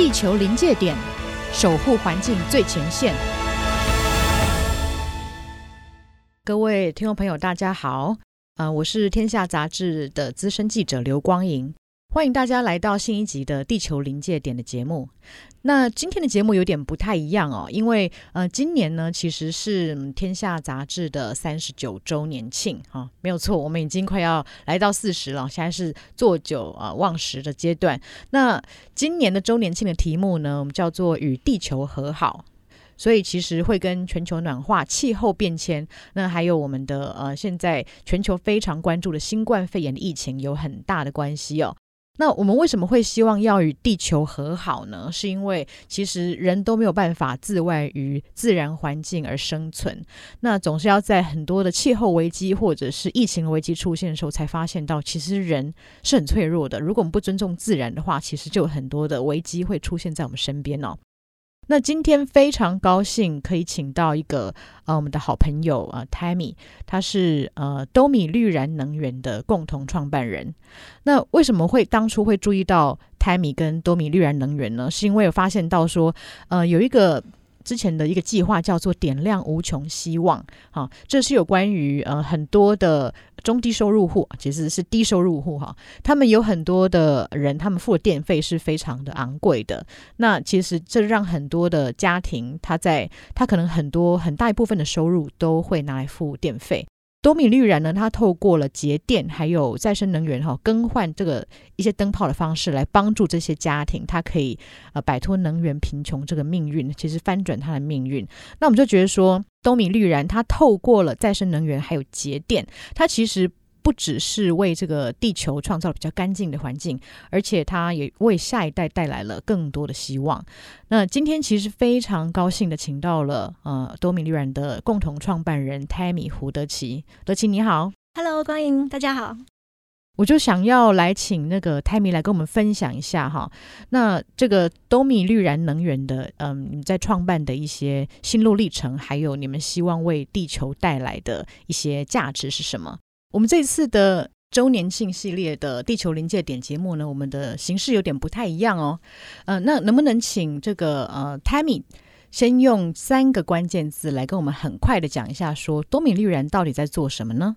地球临界点，守护环境最前线。各位听众朋友，大家好，啊、呃，我是天下杂志的资深记者刘光莹。欢迎大家来到新一集的《地球临界点》的节目。那今天的节目有点不太一样哦，因为呃，今年呢其实是《天下杂志》的三十九周年庆哈、没有错，我们已经快要来到四十了，现在是做九啊忘十的阶段。那今年的周年庆的题目呢，我们叫做“与地球和好”，所以其实会跟全球暖化、气候变迁，那还有我们的呃现在全球非常关注的新冠肺炎的疫情有很大的关系哦。那我们为什么会希望要与地球和好呢？是因为其实人都没有办法自外于自然环境而生存，那总是要在很多的气候危机或者是疫情危机出现的时候，才发现到其实人是很脆弱的。如果我们不尊重自然的话，其实就有很多的危机会出现在我们身边哦。那今天非常高兴可以请到一个呃我们的好朋友啊、Tammy，他是呃兜米绿燃能源的共同创办人。那为什么会当初会注意到 Tammy 跟多米绿燃能源呢？是因为有发现到说呃有一个。之前的一个计划叫做“点亮无穷希望”，哈，这是有关于呃很多的中低收入户，其实是低收入户哈，他们有很多的人，他们付的电费是非常的昂贵的。那其实这让很多的家庭，他在他可能很多很大一部分的收入都会拿来付电费。多米绿燃呢，它透过了节电还有再生能源哈，更换这个一些灯泡的方式来帮助这些家庭，它可以呃摆脱能源贫穷这个命运，其实翻转它的命运。那我们就觉得说，多米绿燃它透过了再生能源还有节电，它其实。不只是为这个地球创造比较干净的环境，而且它也为下一代带来了更多的希望。那今天其实非常高兴的请到了呃多米绿燃的共同创办人 Tammy 胡德奇，德奇你好，Hello，欢迎大家好。我就想要来请那个 Tammy 来跟我们分享一下哈，那这个多米绿燃能源的嗯你在创办的一些心路历程，还有你们希望为地球带来的一些价值是什么？我们这次的周年庆系列的地球临界点节目呢，我们的形式有点不太一样哦。呃，那能不能请这个呃 Tammy 先用三个关键字来跟我们很快的讲一下，说多米绿人到底在做什么呢？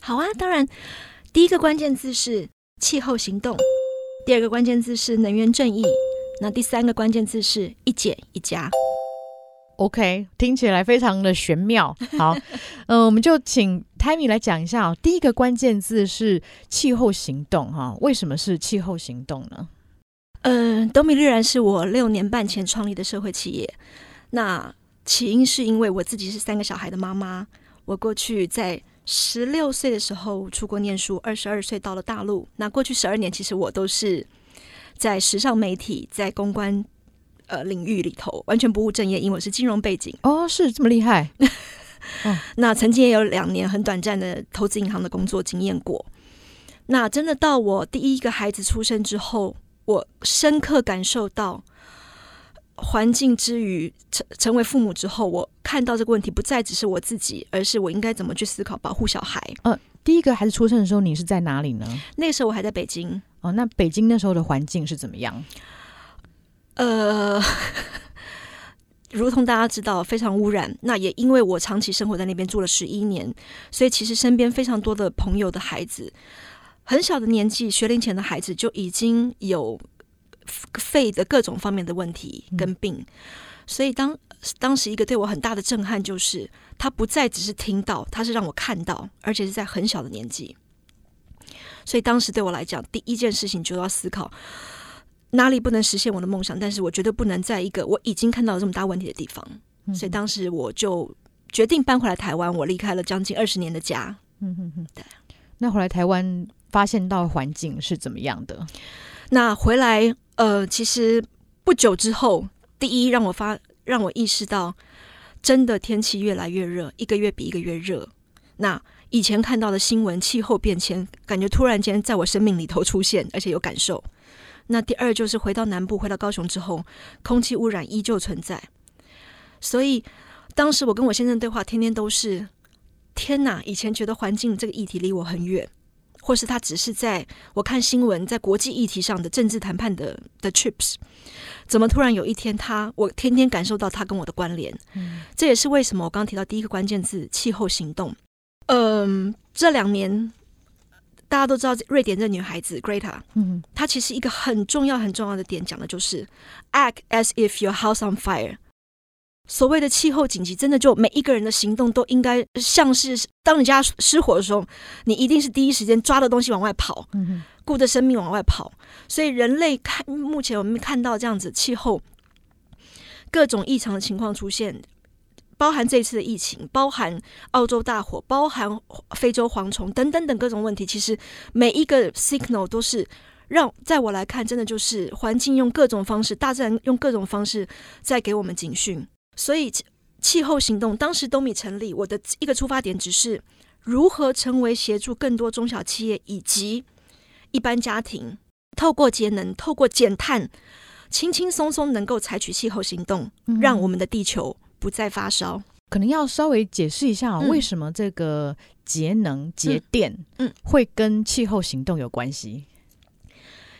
好啊，当然，第一个关键字是气候行动，第二个关键字是能源正义，那第三个关键字是一减一加。OK，听起来非常的玄妙。好，嗯、呃，我们就请 Tammy 来讲一下哦。第一个关键字是气候行动，哈，为什么是气候行动呢？嗯、呃，兜米绿然是我六年半前创立的社会企业。那起因是因为我自己是三个小孩的妈妈，我过去在十六岁的时候出国念书，二十二岁到了大陆。那过去十二年，其实我都是在时尚媒体，在公关。呃，领域里头完全不务正业，因为我是金融背景哦，是这么厉害。哦、那曾经也有两年很短暂的投资银行的工作经验过。那真的到我第一个孩子出生之后，我深刻感受到环境之余成成为父母之后，我看到这个问题不再只是我自己，而是我应该怎么去思考保护小孩。呃，第一个孩子出生的时候，你是在哪里呢？那时候我还在北京。哦，那北京那时候的环境是怎么样？呃，如同大家知道，非常污染。那也因为我长期生活在那边住了十一年，所以其实身边非常多的朋友的孩子，很小的年纪，学龄前的孩子就已经有肺的各种方面的问题跟病。嗯、所以当当时一个对我很大的震撼，就是他不再只是听到，他是让我看到，而且是在很小的年纪。所以当时对我来讲，第一件事情就要思考。哪里不能实现我的梦想？但是我绝对不能在一个我已经看到这么大问题的地方。嗯、所以当时我就决定搬回来台湾。我离开了将近二十年的家。嗯哼哼，对。那回来台湾发现到环境是怎么样的？那回来呃，其实不久之后，第一让我发让我意识到，真的天气越来越热，一个月比一个月热。那以前看到的新闻气候变迁，感觉突然间在我生命里头出现，而且有感受。那第二就是回到南部，回到高雄之后，空气污染依旧存在。所以当时我跟我先生对话，天天都是天哪！以前觉得环境这个议题离我很远，或是他只是在我看新闻，在国际议题上的政治谈判的的 trips，怎么突然有一天他，我天天感受到他跟我的关联？嗯，这也是为什么我刚刚提到第一个关键字气候行动。嗯，这两年大家都知道瑞典这女孩子 Greta，嗯，她其实一个很重要很重要的点讲的就是 act as if your house on fire。所谓的气候紧急，真的就每一个人的行动都应该像是，当你家失火的时候，你一定是第一时间抓的东西往外跑，顾着生命往外跑。所以人类看目前我们看到这样子气候各种异常的情况出现，包含这次的疫情，包含澳洲大火，包含非洲蝗虫等等等各种问题。其实每一个 signal 都是让在我来看，真的就是环境用各种方式，大自然用各种方式在给我们警讯。所以，气候行动当时 DOMI 成立，我的一个出发点只是如何成为协助更多中小企业以及一般家庭，透过节能、透过减碳，轻轻松松能够采取气候行动，让我们的地球不再发烧。可能要稍微解释一下，哦，为什么这个节能节电，嗯，会跟气候行动有关系？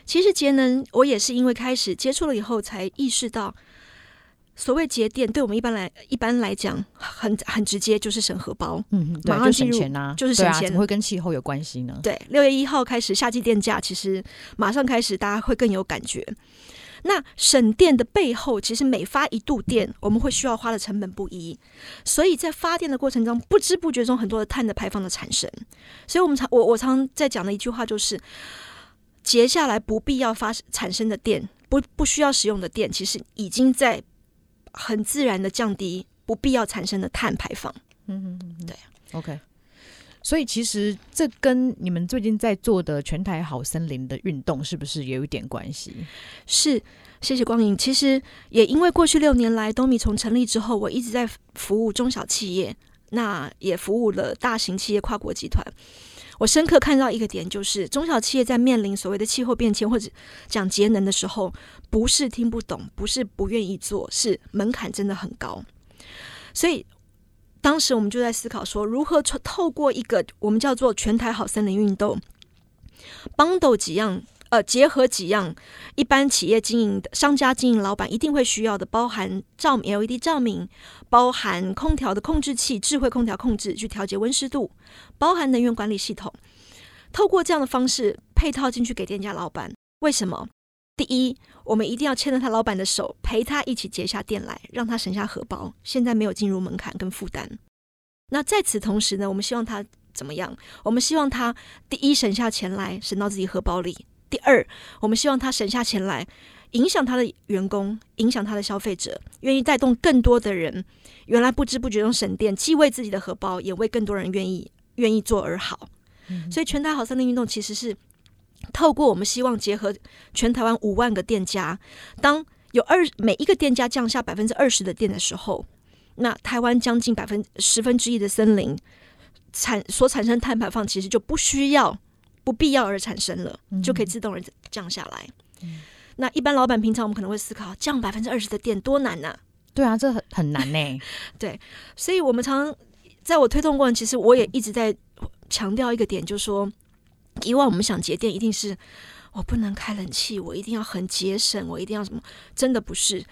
其实节能，我也是因为开始接触了以后，才意识到。所谓节电，对我们一般来一般来讲，很很直接，就是省荷包。嗯，马上省钱啊，就是省钱。怎么会跟气候有关系呢？对，六月一号开始夏季电价，其实马上开始，大家会更有感觉。那省电的背后，其实每发一度电，我们会需要花的成本不一，所以在发电的过程中，不知不觉中很多的碳的排放的产生。所以我们常我我常在讲的一句话就是，节下来不必要发产生的电，不不需要使用的电，其实已经在。很自然的降低不必要产生的碳排放。嗯嗯嗯，对，OK。所以其实这跟你们最近在做的全台好森林的运动是不是也有一点关系？是，谢谢光影。其实也因为过去六年来东米从成立之后，我一直在服务中小企业，那也服务了大型企业、跨国集团。我深刻看到一个点，就是中小企业在面临所谓的气候变迁或者讲节能的时候，不是听不懂，不是不愿意做，是门槛真的很高。所以当时我们就在思考说，如何透过一个我们叫做全台好森林运动，bundle 几样。呃，结合几样一般企业经营的商家经营老板一定会需要的，包含照明 LED 照明，包含空调的控制器，智慧空调控制去调节温湿度，包含能源管理系统。透过这样的方式配套进去给店家老板，为什么？第一，我们一定要牵着他老板的手，陪他一起结下店来，让他省下荷包。现在没有进入门槛跟负担。那在此同时呢，我们希望他怎么样？我们希望他第一省下钱来，省到自己荷包里。第二，我们希望他省下钱来，影响他的员工，影响他的消费者，愿意带动更多的人，原来不知不觉中省电，既为自己的荷包，也为更多人愿意愿意做而好。嗯、所以，全台好森林运动其实是透过我们希望结合全台湾五万个店家，当有二每一个店家降下百分之二十的电的时候，那台湾将近百分十分之一的森林产所产生碳排放，其实就不需要。不必要而产生了，就可以自动而降下来。嗯、那一般老板平常我们可能会思考，降百分之二十的电多难呢、啊？对啊，这很很难呢。对，所以我们常常在我推动过程，其实我也一直在强调一个点，就是说，以往我们想节电，一定是我不能开冷气，我一定要很节省，我一定要什么？真的不是，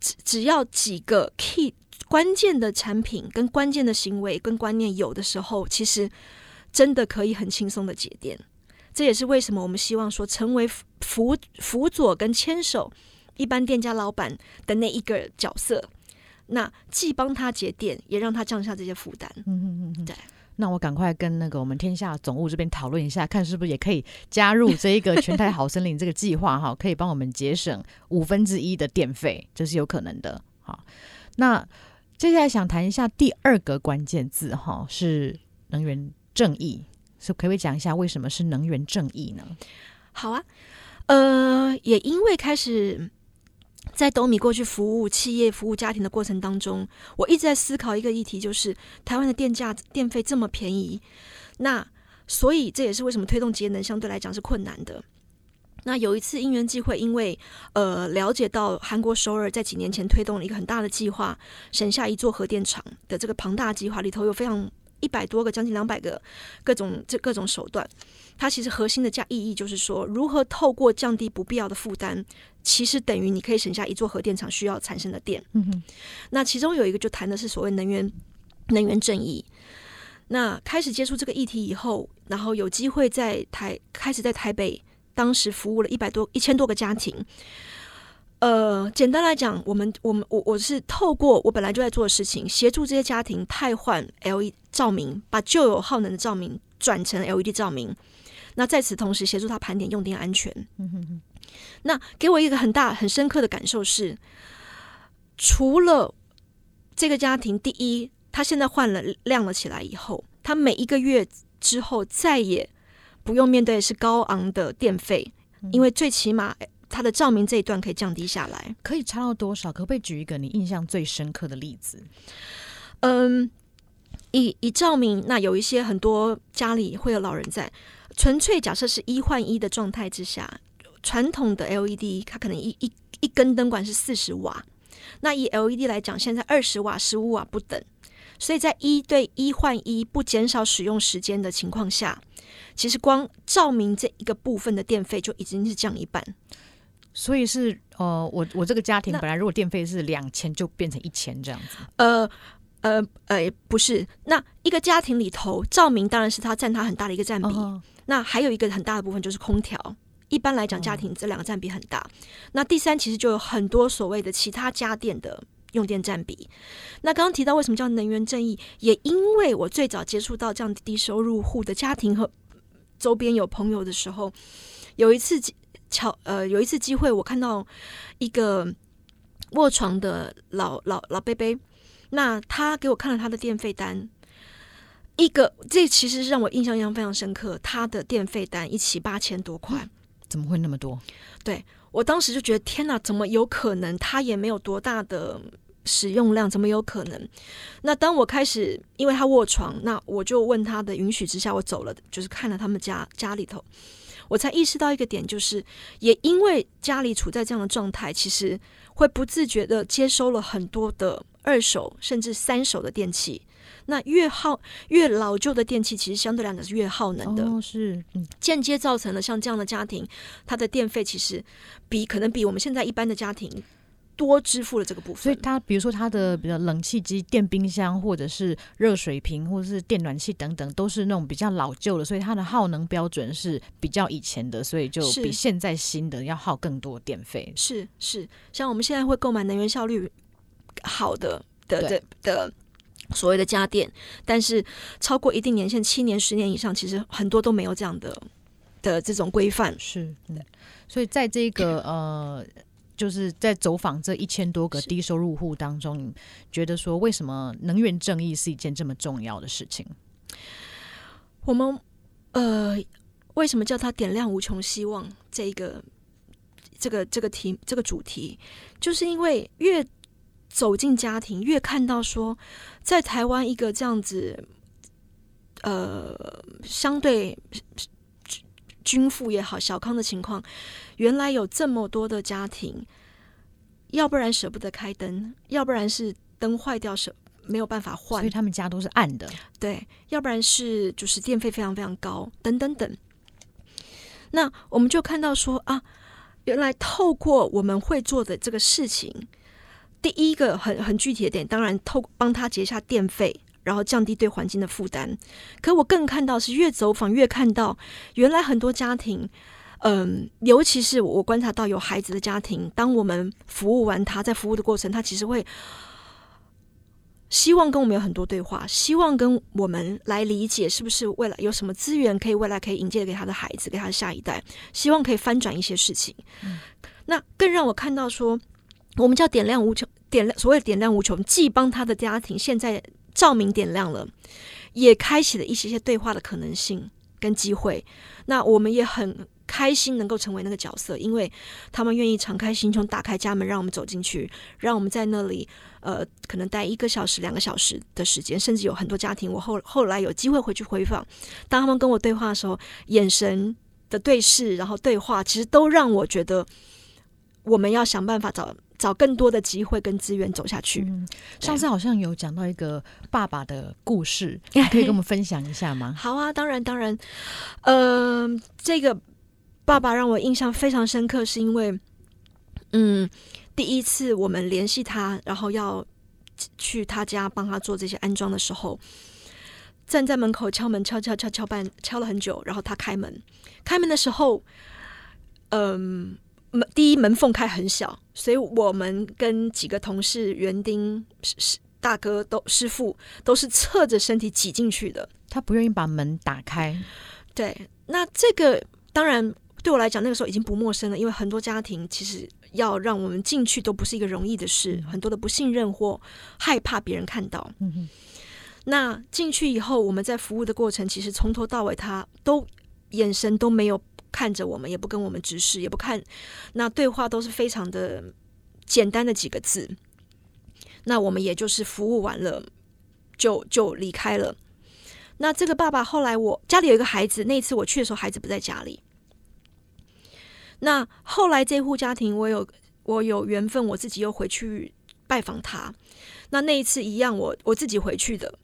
只只要几个 key 关键的产品跟关键的行为跟观念有的时候，其实。真的可以很轻松的节电，这也是为什么我们希望说成为辅辅佐跟牵手一般店家老板的那一个角色，那既帮他节电，也让他降下这些负担。嗯嗯嗯，对。那我赶快跟那个我们天下总务这边讨论一下，看是不是也可以加入这一个全台好森林这个计划哈，可以帮我们节省五分之一的电费，这是有可能的。好，那接下来想谈一下第二个关键字哈，是能源。正义，是可不可以讲一下为什么是能源正义呢？好啊，呃，也因为开始在斗米过去服务企业、服务家庭的过程当中，我一直在思考一个议题，就是台湾的电价、电费这么便宜，那所以这也是为什么推动节能相对来讲是困难的。那有一次因缘际会，因为呃了解到韩国首尔在几年前推动了一个很大的计划，省下一座核电厂的这个庞大计划里头有非常。一百多个，将近两百个各种这各种手段。它其实核心的价意义就是说，如何透过降低不必要的负担，其实等于你可以省下一座核电厂需要产生的电。嗯哼。那其中有一个就谈的是所谓能源能源正义。那开始接触这个议题以后，然后有机会在台开始在台北，当时服务了一百多一千多个家庭。呃，简单来讲，我们我们我我是透过我本来就在做的事情，协助这些家庭汰换 LED 照明，把旧有耗能的照明转成 LED 照明。那在此同时，协助他盘点用电安全。嗯哼哼。那给我一个很大很深刻的感受是，除了这个家庭，第一，他现在换了亮了起来以后，他每一个月之后再也不用面对是高昂的电费，因为最起码他的照明这一段可以降低下来。可以差到多少？可不可以举一个你印象最深刻的例子？嗯，以以照明，那有一些很多家里会有老人在。纯粹假设是一换一的状态之下，传统的 LED 它可能一一一根灯管是四十瓦，那以 LED 来讲，现在二十瓦、十五瓦不等，所以在一对一换一不减少使用时间的情况下，其实光照明这一个部分的电费就已经是降一半。所以是呃，我我这个家庭本来如果电费是两千，就变成一千这样子。呃呃呃，不是，那一个家庭里头，照明当然是它占它很大的一个占比。哦那还有一个很大的部分就是空调，一般来讲，家庭这两个占比很大。哦。那第三，其实就有很多所谓的其他家电的用电占比。那刚刚提到为什么叫能源正义，也因为我最早接触到这样低收入户的家庭和周边有朋友的时候，有一次巧呃有一次机会，我看到一个卧床的老老老贝贝，那他给我看了他的电费单。一个，这其实是让我印象印象非常深刻。他的电费单一起八千多块，怎么会那么多？对，我当时就觉得天哪，怎么有可能？他也没有多大的使用量，怎么有可能？那当我开始，因为他卧床，那我就问他的允许之下，我走了，就是看了他们家家里头，我才意识到一个点，就是也因为家里处在这样的状态，其实会不自觉的接收了很多的二手甚至三手的电器。那越耗越老旧的电器，其实相对来讲是越耗能的。哦，是，嗯，间接造成了像这样的家庭，它的电费其实比可能比我们现在一般的家庭多支付了这个部分。所以，它比如说它的比较冷气机、电冰箱，或者是热水瓶，或者是电暖气等等，都是那种比较老旧的，所以它的耗能标准是比较以前的，所以就比现在新的要耗更多电费。是是，像我们现在会购买能源效率好的的的的。所谓的家电，但是超过一定年限，七年、十年以上，其实很多都没有这样的的这种规范。是，所以在这个呃，就是在走访这一千多个低收入户当中，你觉得说为什么能源正义是一件这么重要的事情？我们呃，为什么叫它点亮无穷希望？这个这个这个题这个主题，就是因为越。走进家庭，越看到说，在台湾一个这样子，呃，相对均富也好、小康的情况，原来有这么多的家庭，要不然舍不得开灯，要不然是灯坏掉舍没有办法换，所以他们家都是暗的。对，要不然是就是电费非常非常高，等等等。那我们就看到说啊，原来透过我们会做的这个事情。第一个很很具体的点，当然透帮他结下电费，然后降低对环境的负担。可我更看到是越走访越看到，原来很多家庭，嗯，尤其是我观察到有孩子的家庭，当我们服务完他，在服务的过程，他其实会希望跟我们有很多对话，希望跟我们来理解是不是未来有什么资源可以未来可以引荐给他的孩子，给他的下一代，希望可以翻转一些事情。那更让我看到说。我们叫点亮无穷，点亮所谓点亮无穷，既帮他的家庭现在照明点亮了，也开启了一些些对话的可能性跟机会。那我们也很开心能够成为那个角色，因为他们愿意敞开心胸，打开家门，让我们走进去，让我们在那里呃，可能待一个小时、两个小时的时间，甚至有很多家庭，我后后来有机会回去回访，当他们跟我对话的时候，眼神的对视，然后对话，其实都让我觉得我们要想办法找。找更多的机会跟资源走下去。嗯，上次好像有讲到一个爸爸的故事，可以跟我们分享一下吗？好啊，当然当然。呃，这个爸爸让我印象非常深刻，是因为，嗯，第一次我们联系他，然后要去他家帮他做这些安装的时候，站在门口敲门，敲敲敲敲半，敲了很久，然后他开门。开门的时候，嗯。门第一门缝开很小，所以我们跟几个同事、园丁、师大哥都师傅都是侧着身体挤进去的。他不愿意把门打开。对，那这个当然对我来讲，那个时候已经不陌生了，因为很多家庭其实要让我们进去都不是一个容易的事，嗯、很多的不信任或害怕别人看到。那进去以后，我们在服务的过程，其实从头到尾他都眼神都没有。看着我们，也不跟我们直视，也不看，那对话都是非常的简单的几个字。那我们也就是服务完了，就就离开了。那这个爸爸后来，我家里有一个孩子，那一次我去的时候，孩子不在家里。那后来这户家庭，我有我有缘分，我自己又回去拜访他。那那一次一样，我我自己回去的。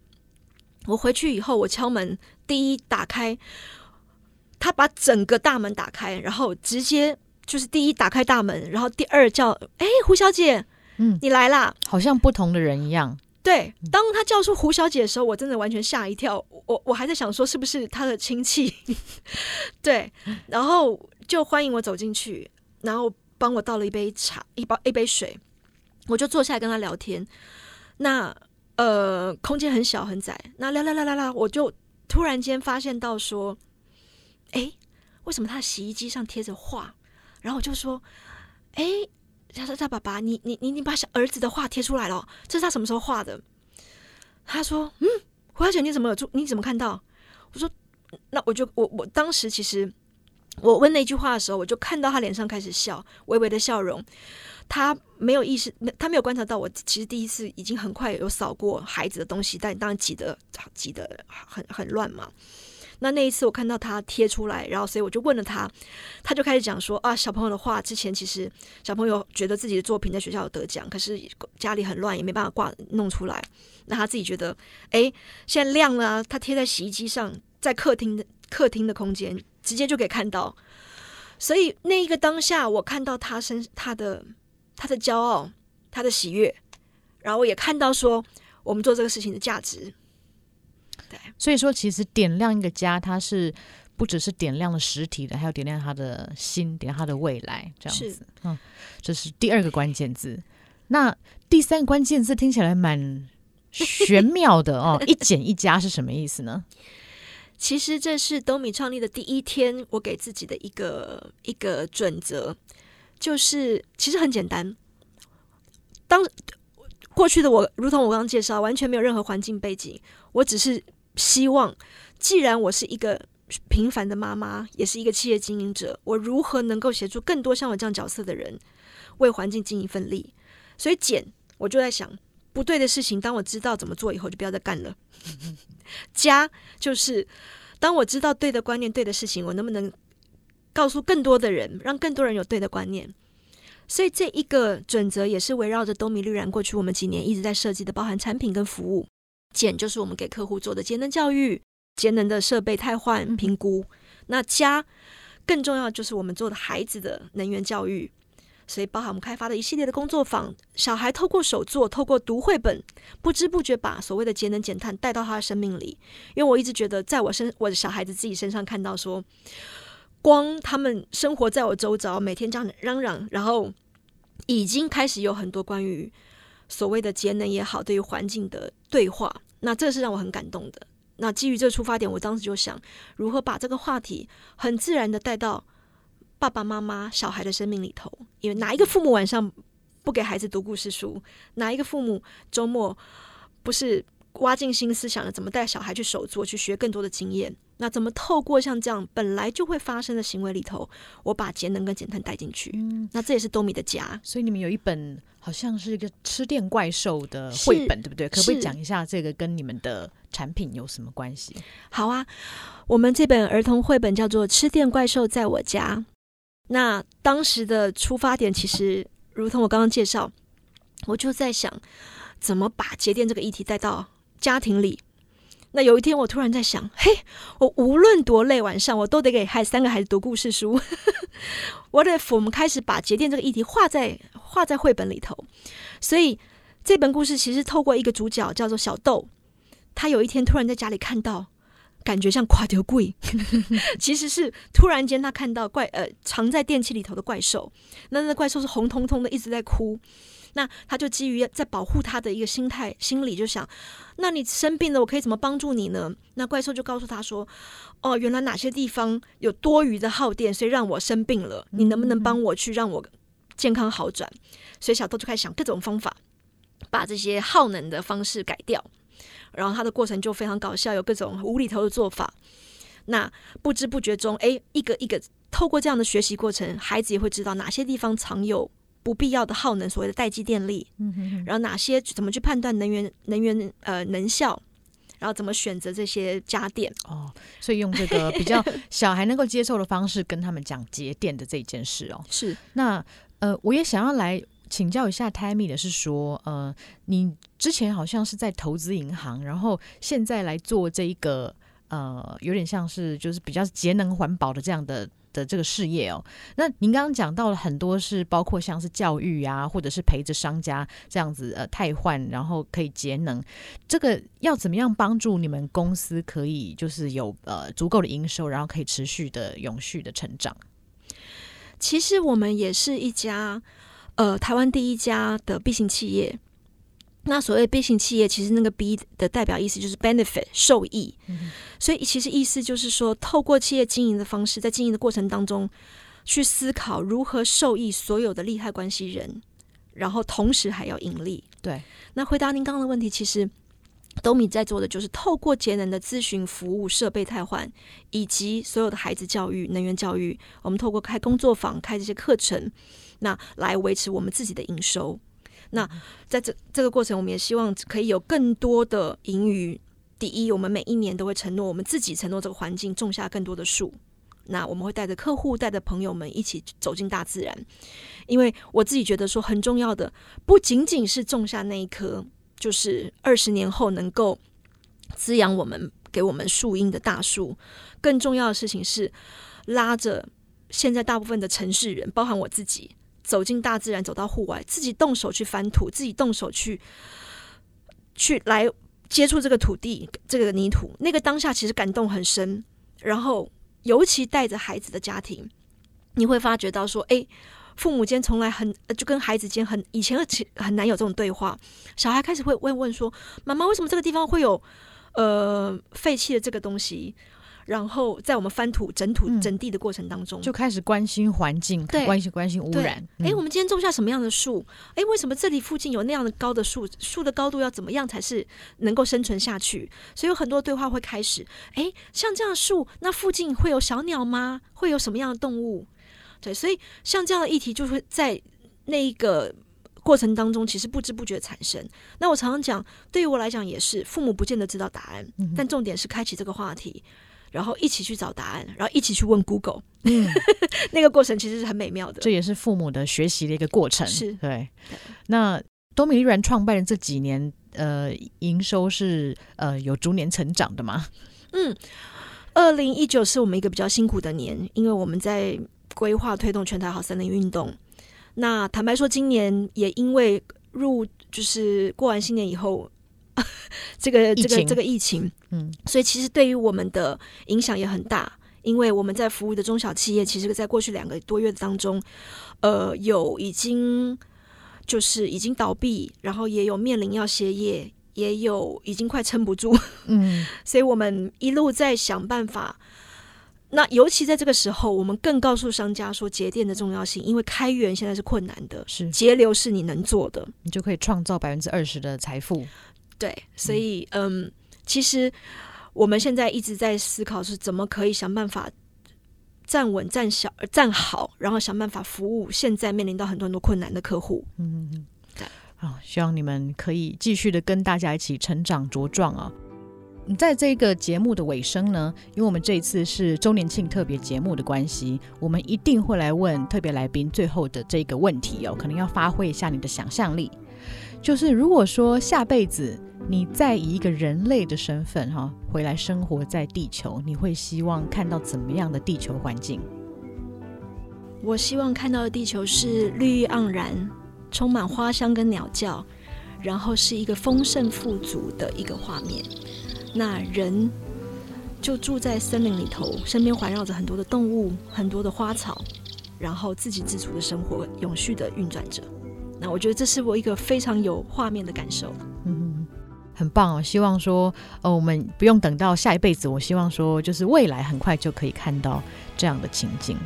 我回去以后，我敲门，第一打开。他把整个大门打开，然后直接就是第一打开大门，然后第二叫：“哎，胡小姐，嗯，你来啦！”好像不同的人一样。对，当他叫出胡小姐的时候，我真的完全吓一跳。我我还在想说是不是他的亲戚？对，然后就欢迎我走进去，然后帮我倒了一杯茶，一包一杯水，我就坐下来跟他聊天。那呃，空间很小很窄，那聊聊聊聊聊，我就突然间发现到说。哎，为什么他的洗衣机上贴着画？然后我就说：“哎，他说他爸爸，你你你你把小儿子的画贴出来了，这是他什么时候画的？”他说：“嗯，胡小姐，你怎么有？你怎么看到？”我说：“那我就我我当时其实我问那句话的时候，我就看到他脸上开始笑，微微的笑容。他没有意识，他没有观察到我其实第一次已经很快有扫过孩子的东西，但当然挤得挤得很很乱嘛。”那那一次我看到他贴出来，然后所以我就问了他，他就开始讲说啊，小朋友的画之前其实小朋友觉得自己的作品在学校有得奖，可是家里很乱，也没办法挂弄出来。那他自己觉得，哎，现在亮了啊，他贴在洗衣机上，在客厅的客厅的空间直接就可以看到。所以那一个当下，我看到他身他的他的骄傲，他的喜悦，然后我也看到说我们做这个事情的价值。对，所以说其实点亮一个家，它是不只是点亮了实体的，还有点亮他的心，点亮他的未来，这样子。嗯，这是第二个关键字。那第三个关键字听起来蛮玄妙的 哦，一减一加是什么意思呢？其实这是东米创立的第一天，我给自己的一个一个准则，就是其实很简单。当过去的我，如同我刚刚介绍，完全没有任何环境背景，我只是。希望，既然我是一个平凡的妈妈，也是一个企业经营者，我如何能够协助更多像我这样角色的人，为环境尽一份力？所以减，我就在想，不对的事情，当我知道怎么做以后，就不要再干了。加，就是当我知道对的观念、对的事情，我能不能告诉更多的人，让更多人有对的观念？所以这一个准则也是围绕着东米绿然过去我们几年一直在设计的，包含产品跟服务。减就是我们给客户做的节能教育、节能的设备汰换评估。那加更重要就是我们做的孩子的能源教育，所以包含我们开发的一系列的工作坊，小孩透过手作、透过读绘本，不知不觉把所谓的节能减碳带到他的生命里。因为我一直觉得，在我身我的小孩子自己身上看到说，光他们生活在我周遭，每天这样嚷嚷，然后已经开始有很多关于。所谓的节能也好，对于环境的对话，那这是让我很感动的。那基于这个出发点，我当时就想，如何把这个话题很自然的带到爸爸妈妈、小孩的生命里头。因为哪一个父母晚上不给孩子读故事书？哪一个父母周末不是挖尽心思想着怎么带小孩去手作，去学更多的经验？那怎么透过像这样本来就会发生的行为里头，我把节能跟减碳带进去？嗯，那这也是多米的家。所以你们有一本好像是一个吃电怪兽的绘本，对不对？可不可以讲一下这个跟你们的产品有什么关系？好啊，我们这本儿童绘本叫做《吃电怪兽在我家》。那当时的出发点其实。如同我刚刚介绍，我就在想，怎么把节电这个议题带到家庭里。那有一天，我突然在想，嘿，我无论多累，晚上我都得给孩三个孩子读故事书。我的我们开始把节电这个议题画在画在绘本里头。所以这本故事其实透过一个主角叫做小豆，他有一天突然在家里看到，感觉像垮掉柜，其实是突然间他看到怪呃藏在电器里头的怪兽，那那怪兽是红彤彤的，一直在哭。那他就基于在保护他的一个心态，心里就想：那你生病了，我可以怎么帮助你呢？那怪兽就告诉他说：哦，原来哪些地方有多余的耗电，所以让我生病了。你能不能帮我去让我健康好转？所以小豆就开始想各种方法，把这些耗能的方式改掉。然后他的过程就非常搞笑，有各种无厘头的做法。那不知不觉中，哎，一个一个透过这样的学习过程，孩子也会知道哪些地方藏有。不必要的耗能，所谓的待机电力，嗯哼哼，然后哪些怎么去判断能源能源呃能效，然后怎么选择这些家电哦，所以用这个比较 小孩能够接受的方式跟他们讲节电的这一件事哦。是那呃，我也想要来请教一下 Tammy 的是说，呃，你之前好像是在投资银行，然后现在来做这一个呃，有点像是就是比较节能环保的这样的。的这个事业哦，那您刚刚讲到了很多是包括像是教育啊，或者是陪着商家这样子呃汰换，然后可以节能，这个要怎么样帮助你们公司可以就是有呃足够的营收，然后可以持续的永续的成长？其实我们也是一家呃台湾第一家的 B 型企业。那所谓 B 型企业，其实那个 B 的代表意思就是 benefit 受益，嗯、所以其实意思就是说，透过企业经营的方式，在经营的过程当中，去思考如何受益所有的利害关系人，然后同时还要盈利。对，那回答您刚刚的问题，其实斗米在做的就是透过节能的咨询服务、设备汰换，以及所有的孩子教育、能源教育，我们透过开工作坊、开这些课程，那来维持我们自己的营收。那在这这个过程，我们也希望可以有更多的盈余。第一，我们每一年都会承诺，我们自己承诺这个环境种下更多的树。那我们会带着客户、带着朋友们一起走进大自然，因为我自己觉得说很重要的，不仅仅是种下那一棵，就是二十年后能够滋养我们、给我们树荫的大树。更重要的事情是，拉着现在大部分的城市人，包含我自己。走进大自然，走到户外，自己动手去翻土，自己动手去去来接触这个土地，这个泥土，那个当下其实感动很深。然后，尤其带着孩子的家庭，你会发觉到说，哎，父母间从来很就跟孩子间很以前很很难有这种对话。小孩开始会问问说：“妈妈，为什么这个地方会有呃废弃的这个东西？”然后在我们翻土、整土、整地的过程当中，就开始关心环境，对，关心关心污染。哎，我们今天种下什么样的树？哎，为什么这里附近有那样的高的树？树的高度要怎么样才是能够生存下去？所以有很多对话会开始。哎，像这样的树，那附近会有小鸟吗？会有什么样的动物？对，所以像这样的议题就会在那一个过程当中，其实不知不觉产生。那我常常讲，对于我来讲也是，父母不见得知道答案，嗯、但重点是开启这个话题。然后一起去找答案，然后一起去问 Google，嗯，那个过程其实是很美妙的。这也是父母的学习的一个过程。是对。那多米粒然创办人这几年，呃，营收是呃有逐年成长的吗？嗯，二零一九是我们一个比较辛苦的年，因为我们在规划推动全台好森林运动。那坦白说，今年也因为入就是过完新年以后。这个这个这个疫情，嗯，所以其实对于我们的影响也很大，因为我们在服务的中小企业，其实在过去两个多月当中，呃，有已经就是已经倒闭，然后也有面临要歇业，也有已经快撑不住，嗯，所以我们一路在想办法。那尤其在这个时候，我们更告诉商家说节电的重要性，因为开源现在是困难的，是。节流是你能做的，你就可以创造百分之二十的财富。对，所以嗯，嗯，其实我们现在一直在思考是怎么可以想办法站稳、站小、站好，然后想办法服务现在面临到很多很多困难的客户。嗯嗯，对，好，希望你们可以继续的跟大家一起成长茁壮啊。在这个节目的尾声呢，因为我们这一次是周年庆特别节目的关系，我们一定会来问特别来宾最后的这个问题哦，可能要发挥一下你的想象力。就是如果说下辈子你再以一个人类的身份哈回来生活在地球，你会希望看到怎么样的地球环境？我希望看到的地球是绿意盎然，充满花香跟鸟叫，然后是一个丰盛富足的一个画面。那人就住在森林里头，身边环绕着很多的动物、很多的花草，然后自给自足的生活，永续的运转着。那我觉得这是我一个非常有画面的感受。嗯，很棒哦！希望说，呃，我们不用等到下一辈子，我希望说，就是未来很快就可以看到这样的情景。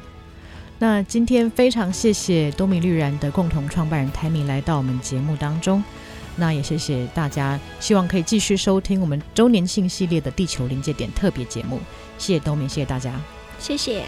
那今天非常谢谢多米绿然的共同创办人 Tammy 来到我们节目当中。那也谢谢大家，希望可以继续收听我们周年庆系列的地球临界点特别节目。谢谢多米，谢谢大家，谢谢。